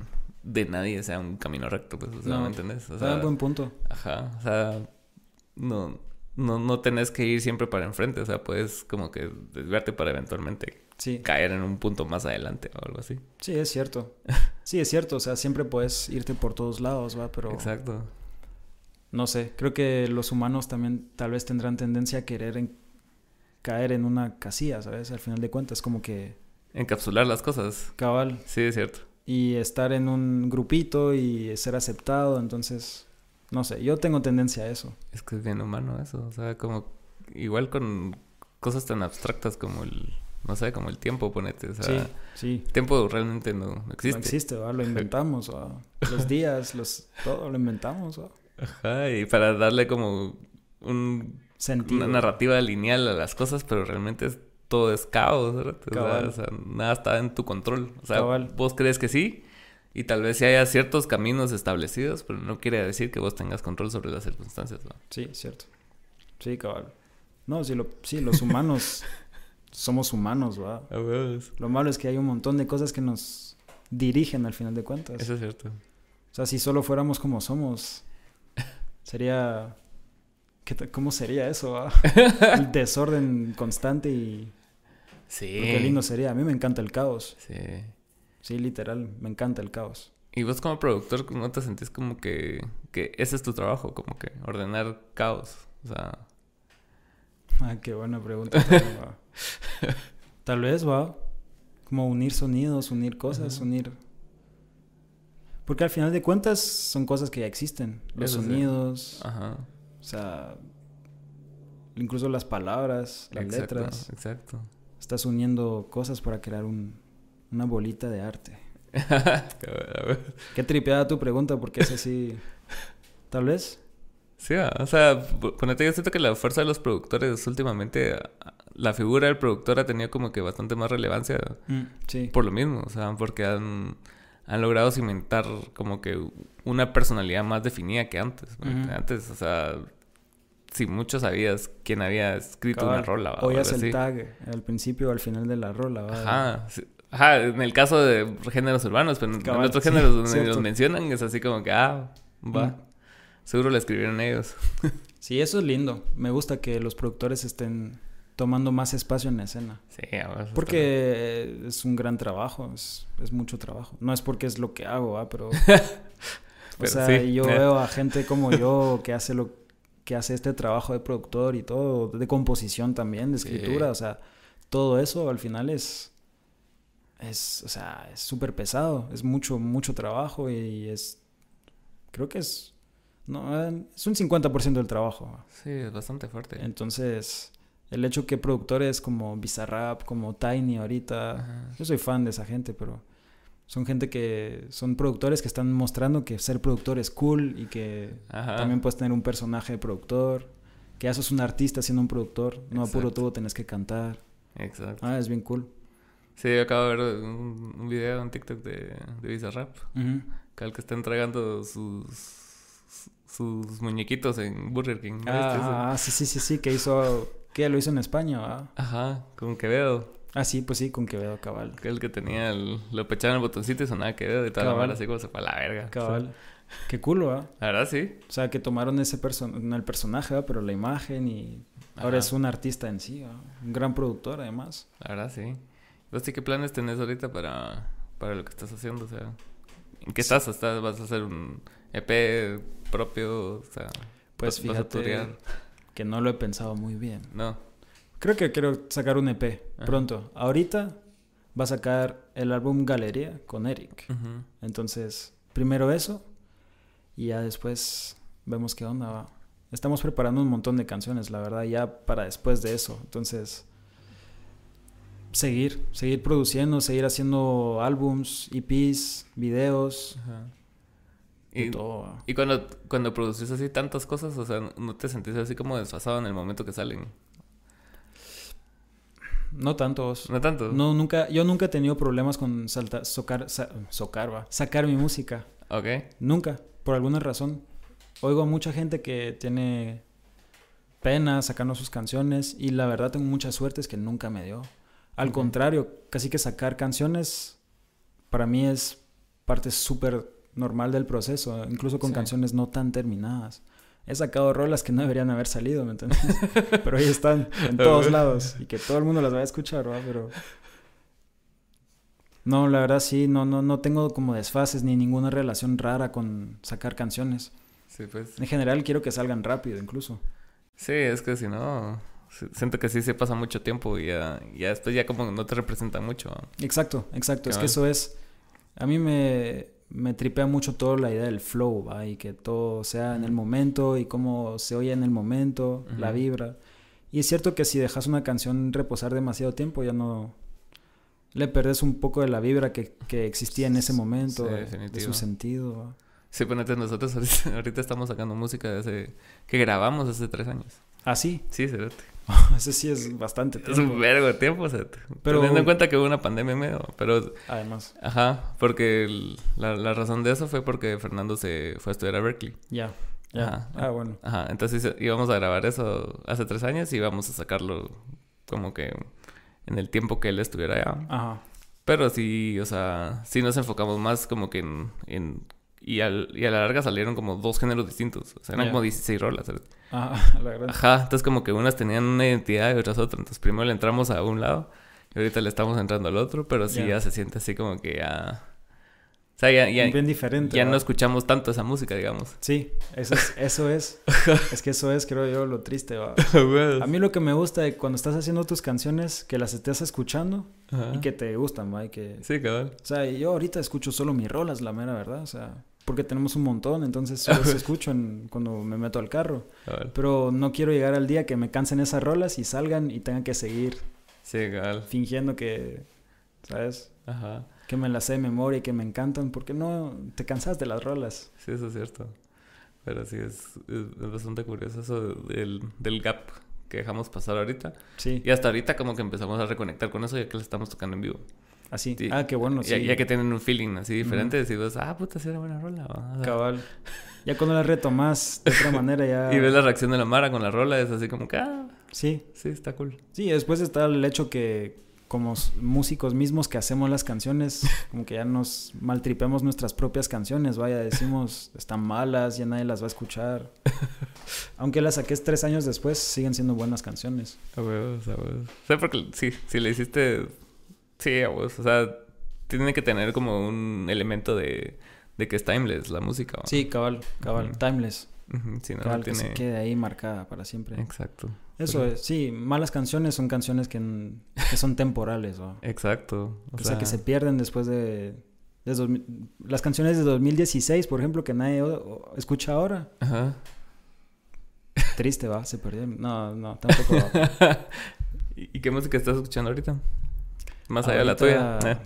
de nadie sea un camino recto, pues, o sea, ¿me entendés? O sea, un buen punto. Ajá, o sea, no, no, no tenés que ir siempre para enfrente, o sea, puedes como que desviarte para eventualmente caer en un punto más adelante o algo así. Sí, es cierto. Sí, es cierto, o sea, siempre puedes irte por todos lados, va, pero... Exacto. No sé, creo que los humanos también tal vez tendrán tendencia a querer caer en una casilla, ¿sabes? Al final de cuentas, como que... Encapsular las cosas. Cabal. Sí, es cierto y estar en un grupito y ser aceptado, entonces, no sé, yo tengo tendencia a eso. Es que es bien humano eso, o sea, como igual con cosas tan abstractas como el, no sé, como el tiempo, ponete, o sea, sí, sí. tiempo realmente no, existe. No existe, ¿va? lo inventamos, los días, los, todo lo inventamos. ¿va? Ajá, y para darle como un, Sentido. una narrativa lineal a las cosas, pero realmente es todo es caos, ¿verdad? O sea, nada está en tu control. O sea, vos crees que sí, y tal vez sí haya ciertos caminos establecidos, pero no quiere decir que vos tengas control sobre las circunstancias, ¿no? Sí, cierto. Sí, cabal. No, sí, lo, sí los humanos somos humanos, ¿va? Lo malo es que hay un montón de cosas que nos dirigen al final de cuentas. Eso es cierto. O sea, si solo fuéramos como somos, sería... ¿Cómo sería eso? El desorden constante y Sí. qué lindo sería. A mí me encanta el caos. Sí. Sí, literal, me encanta el caos. Y vos como productor, ¿no te sentís como que, que ese es tu trabajo? Como que ordenar caos. O sea... Ah, qué buena pregunta. Tal vez, va. Como unir sonidos, unir cosas, unir... Porque al final de cuentas son cosas que ya existen. Los sonidos. Ajá. O sea, incluso las palabras, las letras. Exacto estás uniendo cosas para crear un, una bolita de arte. Qué tripeada tu pregunta, porque es así. Tal vez. Sí, o sea, ponete, yo siento que la fuerza de los productores últimamente, la figura del productor ha tenido como que bastante más relevancia. Mm, sí. Por lo mismo, o sea, porque han, han logrado cimentar como que una personalidad más definida que antes. Antes, o sea, si mucho sabías quién había escrito una rola. ¿va? Oías el tag al principio o al final de la rola. Ajá. Ajá, en el caso de géneros urbanos, pero en otros géneros donde los mencionan es así como que, ah, va. Seguro lo escribieron ellos. sí, eso es lindo. Me gusta que los productores estén tomando más espacio en la escena. Sí, Porque es un gran trabajo, es, es, mucho trabajo. No es porque es lo que hago, ¿va? pero... o sea, yo veo a gente como yo que hace lo que hace este trabajo de productor y todo, de composición también, de escritura, o sea, todo eso al final es, es, o sea, es súper pesado, es mucho, mucho trabajo y es, creo que es, no, es un 50% del trabajo. Sí, es bastante fuerte. Entonces, El hecho que productores como Bizarrap, como Tiny ahorita, yo soy fan de esa gente, pero son gente que son productores que están mostrando que ser productor es cool y que también puedes tener un personaje de productor, que eso es un artista siendo un productor, no a puro todo tenés que cantar. Exacto. Ah, es bien cool. Sí, acabo de ver un, video en TikTok de, de Bizarrap, que al que está entregando sus sus muñequitos en Burger King. Ah, sí, sí, sí, sí, que hizo, que lo hizo en España, Ajá, con Quevedo. Ah, sí, pues sí, con Quevedo, cabal. Que el que tenía el... Lo pechaban el botoncito y sonaba Quevedo y toda la así como se fue a la verga. Cabal. Qué culo, ¿ah? La verdad, sí. O sea, que tomaron ese person el personaje, pero la imagen y... Ahora es un artista en sí, Un gran productor, además. La verdad, sí. ¿Vos qué planes tenés ahorita para, para lo que estás haciendo? O sea, ¿en qué estás? ¿Estás? ¿Vas a hacer un EP propio? O sea, pues fíjate que no lo he pensado muy bien. No. Creo que quiero sacar un EP pronto. Ahorita va a sacar el álbum Galería con Eric. Entonces, primero eso y ya después vemos qué onda Estamos preparando un montón de canciones, la verdad, ya para después de eso. Entonces, seguir, seguir produciendo, seguir haciendo álbums, EPs, videos. Y, todo. y cuando, cuando produces así tantas cosas, o sea, ¿no te sentís así como desfasado en el momento que salen? No tantos. No tanto. No, nunca, yo nunca he tenido problemas con saltar, socar, socar, sacar mi música. Ok. Nunca, por alguna razón. Oigo a mucha gente que tiene pena sacando sus canciones y la verdad tengo mucha suerte es que nunca me dio. Al contrario, casi que sacar canciones para mí es parte súper normal del proceso, incluso con canciones no tan terminadas he sacado rolas que no deberían haber salido, ¿me entiendes? Pero ahí están, en todos lados. Y que todo el mundo las vaya a escuchar, ¿verdad? Pero... No, la verdad sí, no, no, no tengo como desfases ni ninguna relación rara con sacar canciones. Sí, pues. En general quiero que salgan rápido, incluso. Sí, es que si no, siento que sí se pasa mucho tiempo y ya, ya después ya como no te representa mucho. Exacto, exacto. Es que eso es... A mí me, me tripea mucho todo la idea del flow, ¿va? Y que todo sea en el momento y cómo se oye en el momento, la vibra. Y es cierto que si dejas una canción reposar demasiado tiempo, ya no... Le perdes un poco de la vibra que, existía en ese momento, de su sentido. Sí, ponete, nosotros ahorita, estamos sacando música desde que grabamos hace tres años. ¿Ah, sí? Sí, cerote. Ese sí es bastante tiempo. Es un vergo de tiempo, o sea, pero... teniendo en cuenta que hubo una pandemia medio, pero... Además. Ajá, porque la, razón de eso fue porque Fernando se fue a estudiar a Berkeley. Ya, ya. Ah, bueno. Ajá, entonces íbamos a grabar eso hace tres años y íbamos a sacarlo como que en el tiempo que él estuviera allá. Ajá. Pero sí, o sea, sí nos enfocamos más como que en y, al, y a la larga salieron como dos géneros distintos. O sea, eran como 16 rolas. Ah, la verdad. Ajá, entonces como que unas tenían una identidad y otras otra. Entonces primero le entramos a un lado y ahorita le estamos entrando al otro, pero sí ya se siente así como que ya... O sea, ya, ya, Bien diferente, ya no escuchamos tanto esa música, digamos. Sí, eso es. Eso es, es que eso es, creo yo, lo triste. A mí lo que me gusta de cuando estás haciendo tus canciones, que las estés escuchando y que te gustan, ¿va? que... Sí, cabal. O sea, yo ahorita escucho solo mis rolas, la mera verdad. O sea, porque tenemos un montón, entonces solo se escucho cuando me meto al carro. Pero no quiero llegar al día que me cansen esas rolas y salgan y tengan que seguir fingiendo que, ¿sabes? Ajá. Que me las sé de memoria y que me encantan, porque no te cansas de las rolas. Sí, eso es cierto. Pero sí, es, bastante curioso eso del, del gap que dejamos pasar ahorita. Sí. Y hasta ahorita como que empezamos a reconectar con eso ya que lo estamos tocando en vivo. Así. Ah, qué bueno. Sí. Ya, que tienen un feeling así diferente, decimos, ah, puta, sí era buena rola. Cabal. Ya cuando la retomas de otra manera ya... y ves la reacción de la Mara con la rola, es así como que, ah, sí. Sí, está cool. Sí, después está el hecho que como músicos mismos que hacemos las canciones, como que ya nos maltripemos nuestras propias canciones, vaya, decimos, están malas, ya nadie las va a escuchar. Aunque las saques tres años después, siguen siendo buenas canciones. A huevos, a huevos. O sea, porque sí, si le hiciste Sí, o sea, tiene que tener como un elemento de, de que es timeless la música. Sí, cabal, cabal, timeless. sí, no, cabal, que se quede ahí marcada para siempre. Exacto. Eso es, sí, malas canciones son canciones que, que son temporales. ¿o? Exacto. O, sea, que se pierden después de, de las canciones de 2016, por ejemplo, que nadie escucha ahora. Ajá. Triste, va, se perdió. No, no, tampoco. ¿Y qué música estás escuchando ahorita? Más allá de la tuya. Eh.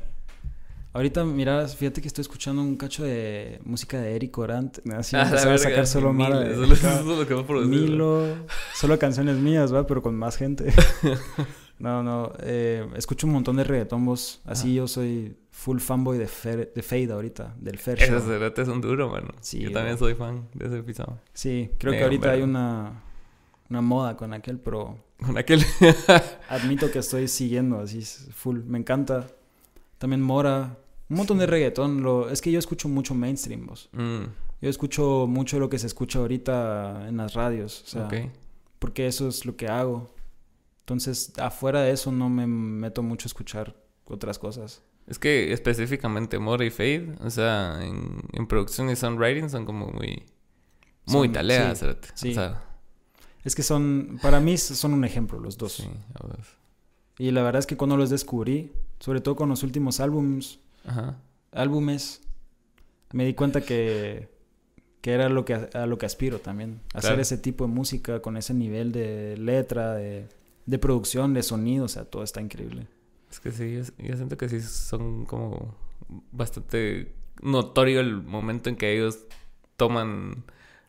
Ahorita, mira, fíjate que estoy escuchando un cacho de música de Eric Orant. Así ah, a sacar solo Milo, de... Milo, solo canciones mías, ¿va? Pero con más gente. no, no. Eh, escucho un montón de reggaetón, vos. Así yo soy full fanboy de, de Fade ahorita, del Fer Esos reggaetones son duros, mano. Sí, yo también soy fan de ese episodio. Sí, creo que ahorita hay una, una moda con aquel, pero... Con aquel. admito que estoy siguiendo así full. Me encanta. También Mora. Un montón de reggaetón. Lo, es que yo escucho mucho mainstream, vos. Mm. Yo escucho mucho lo que se escucha ahorita en las radios. O sea, Porque eso es lo que hago. Entonces, afuera de eso no me meto mucho a escuchar otras cosas. Es que específicamente Mora y Fade, o sea, en, producción y songwriting son como muy... Muy taleas, sí, es que son, para mí son un ejemplo los dos. Sí, y la verdad es que cuando los descubrí, sobre todo con los últimos álbums, álbumes, me di cuenta que, que era lo que, a lo que aspiro también. Hacer ese tipo de música con ese nivel de letra, de, de producción, de sonido, o sea, todo está increíble. Es que sí, yo, siento que sí son como bastante notorio el momento en que ellos toman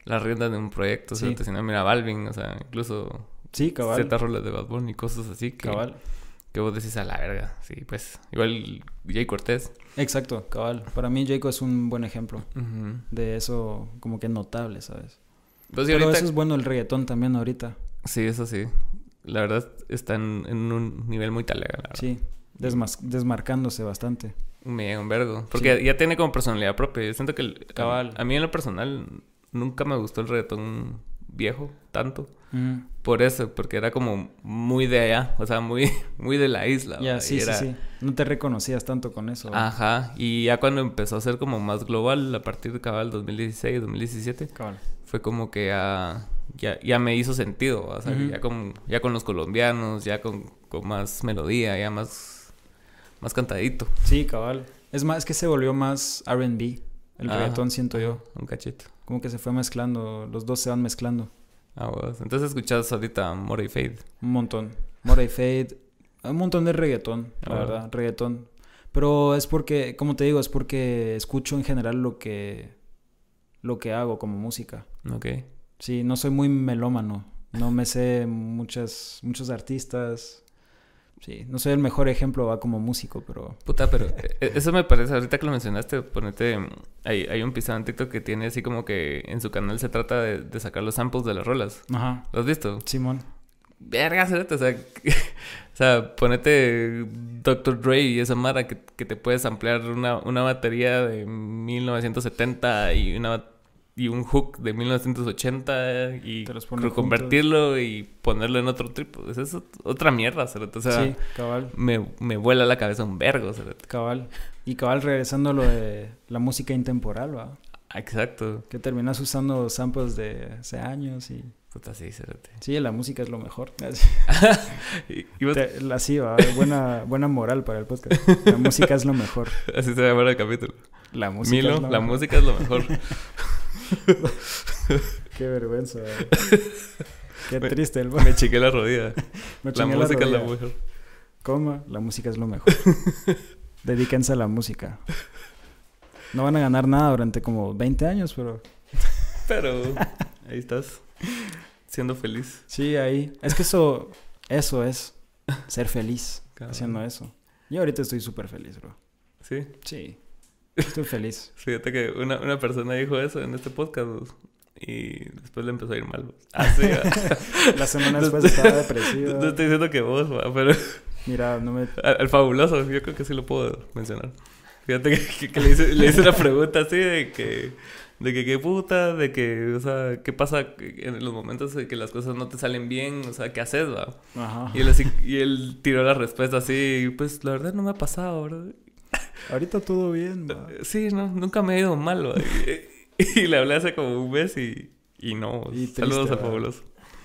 las riendas de un proyecto. Sí. O sea, mira, Balvin, o sea, incluso... Sí, cabal. Z roles de Bad Bunny y cosas así que... Cabal. Que vos decís a la verga, sí, pues. Igual Jay Cortés. Exacto, cabal. Para mí Jayco es un buen ejemplo de eso como que notable, ¿sabes? Pues Pero eso es bueno el reggaetón también ahorita. Sí, eso sí. La verdad está en, un nivel muy talega, Sí, desmarcándose bastante. Me un vergo. Porque ya tiene como personalidad propia. Yo siento que el, cabal. A, mí en lo personal nunca me gustó el reggaetón viejo tanto. Por eso, porque era como muy de allá, o sea, muy, muy de la isla. Ya, sí, sí, sí. No te reconocías tanto con eso. Ajá, y ya cuando empezó a ser como más global, a partir de cabal 2016, 2017, cabal. fue como que ya, ya, me hizo sentido, o sea, ya, con, ya con los colombianos, ya con, con más melodía, ya más, más cantadito. Sí, cabal. Es más, es que se volvió más RB, el reggaetón, siento yo. Un cachito. Como que se fue mezclando, los dos se van mezclando. Ah, bueno. Entonces escuchas ahorita Mora y Fade. Un montón. Mora y Fade. Un montón de reggaetón, la ah, verdad, reggaetón. Pero es porque, como te digo, es porque escucho en general lo que, lo que hago como música. Ok. Sí, no soy muy melómano. No me sé muchas, muchos artistas. Sí, no soy el mejor ejemplo, va como músico, pero... Puta, pero eh, eso me parece, ahorita que lo mencionaste, ponete, hay, hay un pisado en TikTok que tiene así como que en su canal se trata de, sacar los samples de las rolas. Ajá. ¿Lo has visto? Simón. Verga, o sea, o sea, ponete Dr. Dre y esa mara que, que te puedes ampliar una, una batería de 1970 y una y un hook de 1980 y convertirlo y ponerlo en otro trip. Pues es otra mierda, O sea, sí, cabal. Me, me vuela la cabeza un vergo, Cabal. Y cabal regresando a lo de la música intemporal, ¿va? Exacto. Que terminas usando samples de hace años y... Puta, sí, Sí, la música es lo mejor. ¿Y, así va, buena, buena moral para el podcast. La música es lo mejor. Así se llama el capítulo. La música es lo la música es lo mejor. Qué vergüenza. Qué triste el Me chiqué la rodilla. la música es la mejor. Coma, la música es lo mejor. Dedíquense a la música. No van a ganar nada durante como 20 años, pero. Pero ahí estás. Siendo feliz. Sí, ahí. Es que eso. Eso es. Ser feliz. Haciendo eso. Yo ahorita estoy súper feliz, bro. ¿Sí? Sí. Estoy feliz. Fíjate que una, una persona dijo eso en este podcast y después le empezó a ir mal. Ah, sí. La semana después estaba depresivo. No estoy diciendo que vos, pero... Mira, no me... El fabuloso, yo creo que sí lo puedo mencionar. Fíjate que, le, hice, le, hice, una pregunta así de que... De que qué puta, de que, o sea, qué pasa en los momentos en que las cosas no te salen bien, o sea, ¿qué haces, va? Ajá. Y él, así, y él tiró la respuesta así, pues la verdad no me ha pasado, ¿verdad? Ahorita todo bien. Sí, no, nunca me ha ido mal. y, le hablé hace como un mes y, y no. saludos a Fabuloso.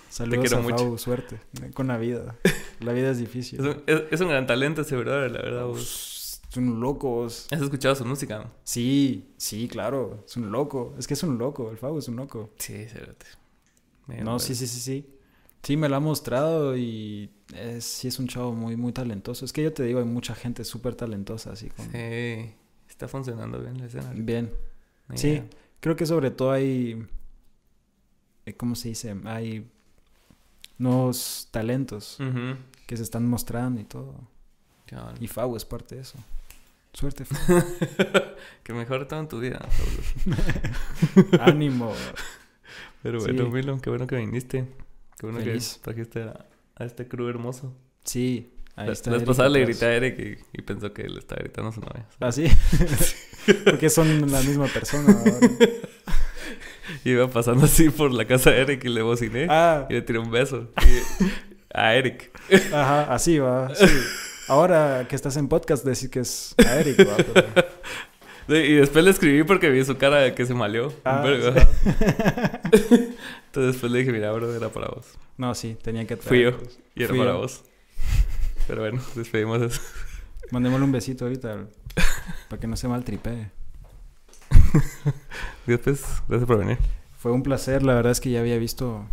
Saludos a mucho. suerte con la vida. La vida es difícil. Es un, gran talento ese brother, la verdad. Es un loco. ¿Has escuchado su música? Sí, sí, claro. Es un loco. Es que es un loco. El Fabo es un loco. Sí, cérate. no, sí, sí, sí, sí. Sí, me lo ha mostrado y es, sí es un chavo muy, muy talentoso. Es que yo te digo, hay mucha gente súper talentosa, así como... Sí, está funcionando bien la escena. Bien. Sí, creo que sobre todo hay... Eh, ¿Cómo se dice? Hay nuevos talentos que se están mostrando y todo. Y Fau es parte de eso. Suerte, Fau. que mejore todo en tu vida, Ánimo. Pero bueno, Milon, qué bueno que viniste. Qué bueno que trajiste a, a, este crew hermoso. Sí, ahí está. La pasada le grité a Eric y, pensó que le estaba gritando a su novia. ¿Ah, sí? Porque son la misma persona. Iba pasando así por la casa de Eric y le bociné. Ah. Y le tiré un beso. a Eric. Ajá, así va. Sí. Ahora que estás en podcast, decir que es a Eric, va. Y después le escribí porque vi su cara de que se malió. Ah, Entonces después le dije, mira, bro, era para vos. No, sí, tenía que traer. Fui yo y era para vos. Pero bueno, despedimos eso. Mandémosle un besito ahorita para que no se maltripee. Después, gracias por venir. Fue un placer, la verdad es que ya había visto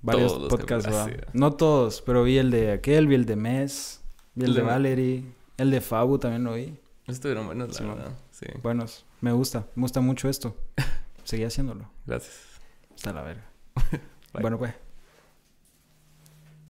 varios podcasts. No todos, pero vi el de aquel, vi el de Mes, vi el, de, Valerie, el de Fabu también lo vi. Estuvieron buenos, la verdad. Sí. Buenos, me gusta, me gusta mucho esto. Seguí haciéndolo. Gracias. Hasta la verga. bueno, pues.